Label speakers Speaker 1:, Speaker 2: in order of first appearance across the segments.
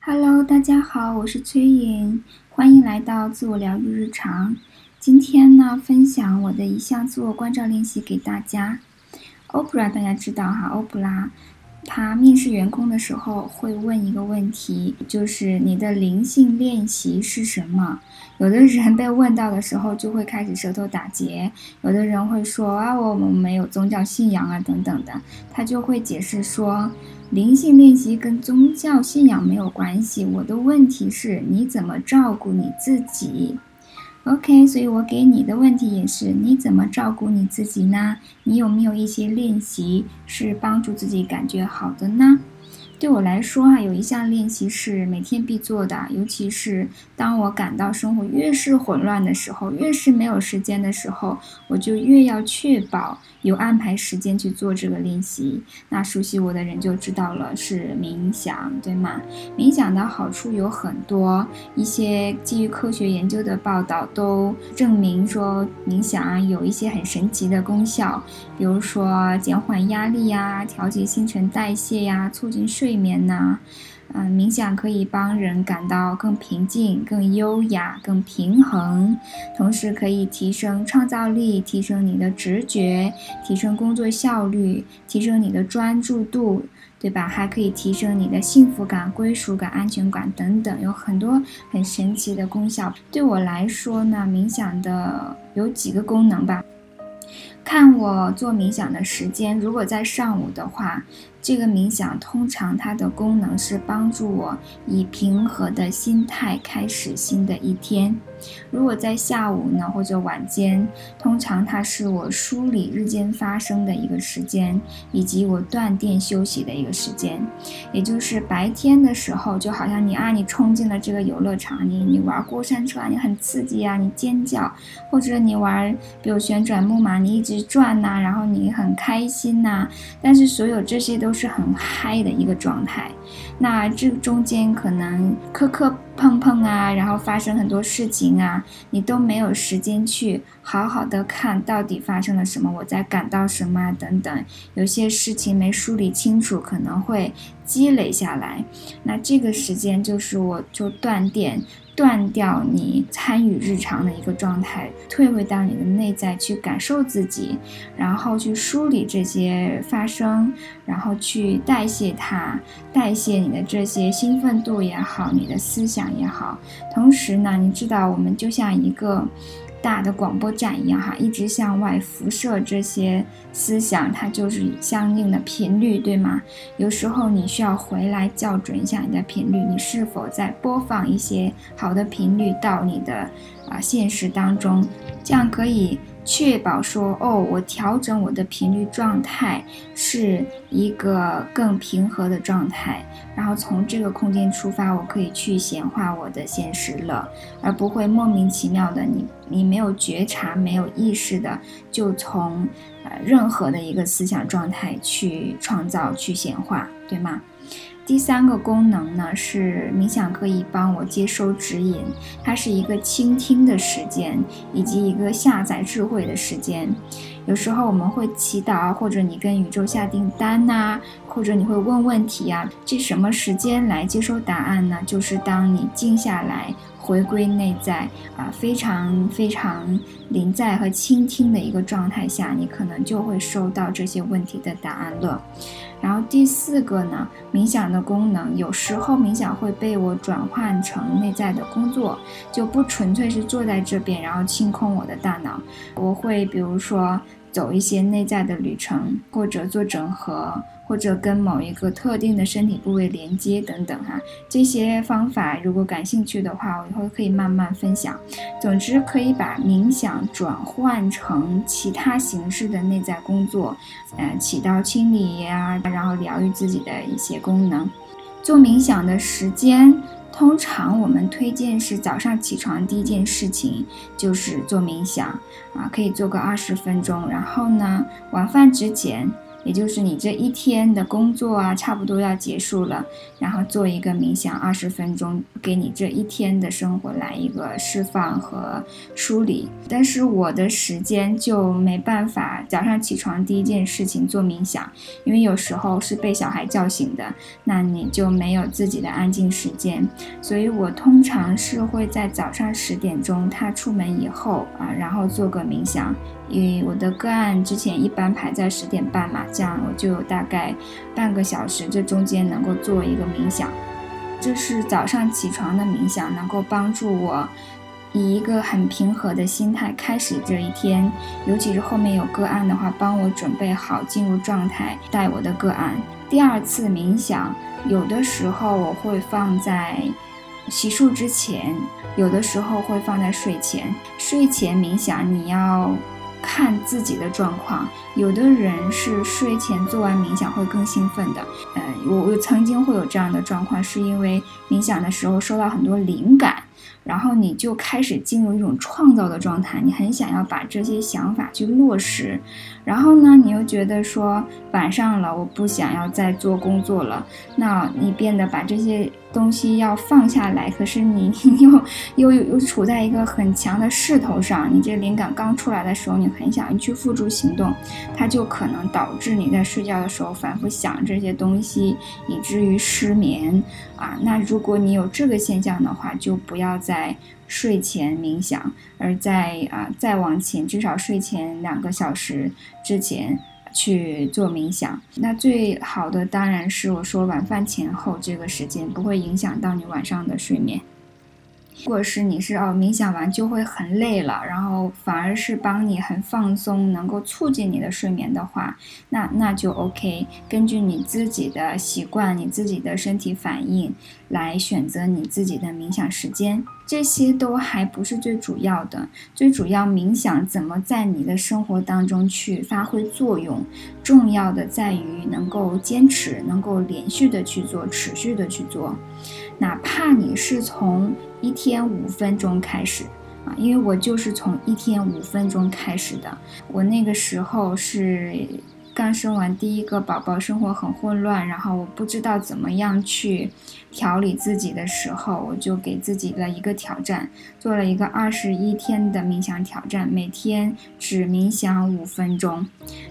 Speaker 1: Hello，大家好，我是崔颖，欢迎来到自我疗愈日常。今天呢，分享我的一项自我关照练习给大家。欧普拉大家知道哈，欧普拉。他面试员工的时候会问一个问题，就是你的灵性练习是什么？有的人被问到的时候就会开始舌头打结，有的人会说啊，我们没有宗教信仰啊等等的，他就会解释说，灵性练习跟宗教信仰没有关系。我的问题是你怎么照顾你自己？OK，所以我给你的问题也是：你怎么照顾你自己呢？你有没有一些练习是帮助自己感觉好的呢？对我来说啊，有一项练习是每天必做的，尤其是当我感到生活越是混乱的时候，越是没有时间的时候，我就越要确保有安排时间去做这个练习。那熟悉我的人就知道了，是冥想，对吗？冥想的好处有很多，一些基于科学研究的报道都证明说，冥想啊有一些很神奇的功效，比如说减缓压力呀，调节新陈代谢呀，促进睡。睡眠呢，嗯，冥想可以帮人感到更平静、更优雅、更平衡，同时可以提升创造力，提升你的直觉，提升工作效率，提升你的专注度，对吧？还可以提升你的幸福感、归属感、安全感等等，有很多很神奇的功效。对我来说呢，冥想的有几个功能吧。看我做冥想的时间，如果在上午的话。这个冥想通常它的功能是帮助我以平和的心态开始新的一天。如果在下午呢或者晚间，通常它是我梳理日间发生的一个时间，以及我断电休息的一个时间。也就是白天的时候，就好像你啊，你冲进了这个游乐场，你你玩过山车啊，你很刺激啊，你尖叫，或者你玩比如旋转木马，你一直转呐，然后你很开心呐。但是所有这些都是。是很嗨的一个状态，那这中间可能磕磕碰碰啊，然后发生很多事情啊，你都没有时间去好好的看到底发生了什么，我在感到什么啊等等，有些事情没梳理清楚，可能会积累下来，那这个时间就是我就断电。断掉你参与日常的一个状态，退回到你的内在去感受自己，然后去梳理这些发生，然后去代谢它，代谢你的这些兴奋度也好，你的思想也好。同时呢，你知道我们就像一个。大的广播站一样哈，一直向外辐射这些思想，它就是相应的频率，对吗？有时候你需要回来校准一下你的频率，你是否在播放一些好的频率到你的啊现实当中，这样可以。确保说哦，我调整我的频率状态是一个更平和的状态，然后从这个空间出发，我可以去显化我的现实了，而不会莫名其妙的你你没有觉察、没有意识的就从呃任何的一个思想状态去创造、去显化，对吗？第三个功能呢是冥想可以帮我接收指引，它是一个倾听的时间，以及一个下载智慧的时间。有时候我们会祈祷，或者你跟宇宙下订单呐，或者你会问问题啊，这什么时间来接收答案呢？就是当你静下来。回归内在啊，非常非常临在和倾听的一个状态下，你可能就会收到这些问题的答案了。然后第四个呢，冥想的功能，有时候冥想会被我转换成内在的工作，就不纯粹是坐在这边，然后清空我的大脑。我会比如说走一些内在的旅程，或者做整合。或者跟某一个特定的身体部位连接等等哈，这些方法如果感兴趣的话，我以后可以慢慢分享。总之，可以把冥想转换成其他形式的内在工作，呃，起到清理呀，然后疗愈自己的一些功能。做冥想的时间，通常我们推荐是早上起床第一件事情就是做冥想啊，可以做个二十分钟。然后呢，晚饭之前。也就是你这一天的工作啊，差不多要结束了，然后做一个冥想二十分钟，给你这一天的生活来一个释放和梳理。但是我的时间就没办法早上起床第一件事情做冥想，因为有时候是被小孩叫醒的，那你就没有自己的安静时间。所以我通常是会在早上十点钟他出门以后啊，然后做个冥想。因为我的个案之前一般排在十点半嘛，这样我就大概半个小时，这中间能够做一个冥想。这是早上起床的冥想，能够帮助我以一个很平和的心态开始这一天。尤其是后面有个案的话，帮我准备好进入状态带我的个案。第二次冥想，有的时候我会放在洗漱之前，有的时候会放在睡前。睡前冥想，你要。看自己的状况，有的人是睡前做完冥想会更兴奋的。嗯，我我曾经会有这样的状况，是因为冥想的时候收到很多灵感。然后你就开始进入一种创造的状态，你很想要把这些想法去落实。然后呢，你又觉得说晚上了，我不想要再做工作了，那你变得把这些东西要放下来。可是你 又又又处在一个很强的势头上，你这灵感刚出来的时候，你很想去付诸行动，它就可能导致你在睡觉的时候反复想这些东西，以至于失眠啊。那如果你有这个现象的话，就不要。在睡前冥想，而在啊再往前，至少睡前两个小时之前去做冥想。那最好的当然是我说晚饭前后这个时间，不会影响到你晚上的睡眠。如果是你是哦冥想完就会很累了，然后反而是帮你很放松，能够促进你的睡眠的话，那那就 OK。根据你自己的习惯、你自己的身体反应来选择你自己的冥想时间，这些都还不是最主要的。最主要冥想怎么在你的生活当中去发挥作用，重要的在于能够坚持，能够连续的去做，持续的去做。哪怕你是从一天五分钟开始啊，因为我就是从一天五分钟开始的。我那个时候是刚生完第一个宝宝，生活很混乱，然后我不知道怎么样去调理自己的时候，我就给自己了一个挑战，做了一个二十一天的冥想挑战，每天只冥想五分钟。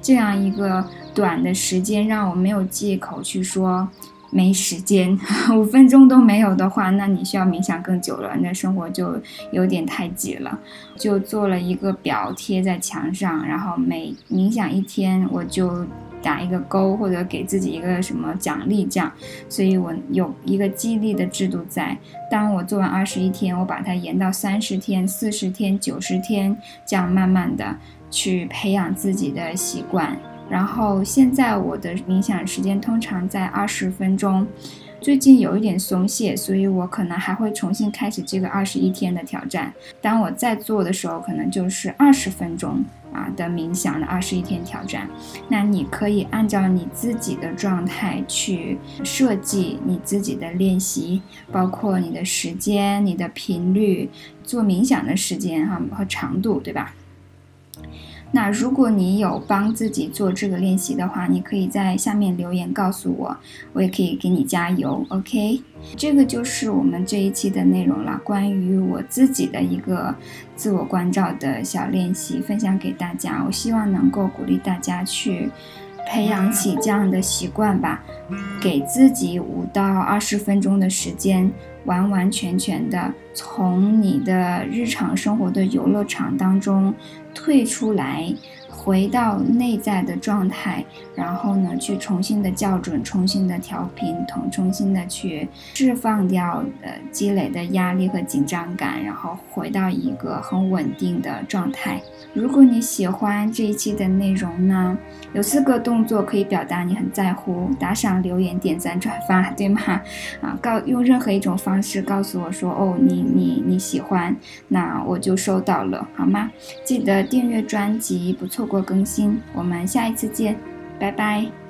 Speaker 1: 这样一个短的时间，让我没有借口去说。没时间，五分钟都没有的话，那你需要冥想更久了，那生活就有点太挤了。就做了一个表贴在墙上，然后每冥想一天，我就打一个勾，或者给自己一个什么奖励，这样。所以我有一个激励的制度在。当我做完二十一天，我把它延到三十天、四十天、九十天，这样慢慢的去培养自己的习惯。然后现在我的冥想时间通常在二十分钟，最近有一点松懈，所以我可能还会重新开始这个二十一天的挑战。当我在做的时候，可能就是二十分钟啊的冥想的二十一天挑战。那你可以按照你自己的状态去设计你自己的练习，包括你的时间、你的频率、做冥想的时间哈和长度，对吧？那如果你有帮自己做这个练习的话，你可以在下面留言告诉我，我也可以给你加油。OK，这个就是我们这一期的内容了，关于我自己的一个自我关照的小练习，分享给大家。我希望能够鼓励大家去培养起这样的习惯吧，给自己五到二十分钟的时间。完完全全的从你的日常生活的游乐场当中退出来。回到内在的状态，然后呢，去重新的校准，重新的调频，重重新的去释放掉呃积累的压力和紧张感，然后回到一个很稳定的状态。如果你喜欢这一期的内容呢，有四个动作可以表达你很在乎：打赏、留言、点赞、转发，对吗？啊，告用任何一种方式告诉我说，哦，你你你喜欢，那我就收到了，好吗？记得订阅专辑，不错错。过更新，我们下一次见，拜拜。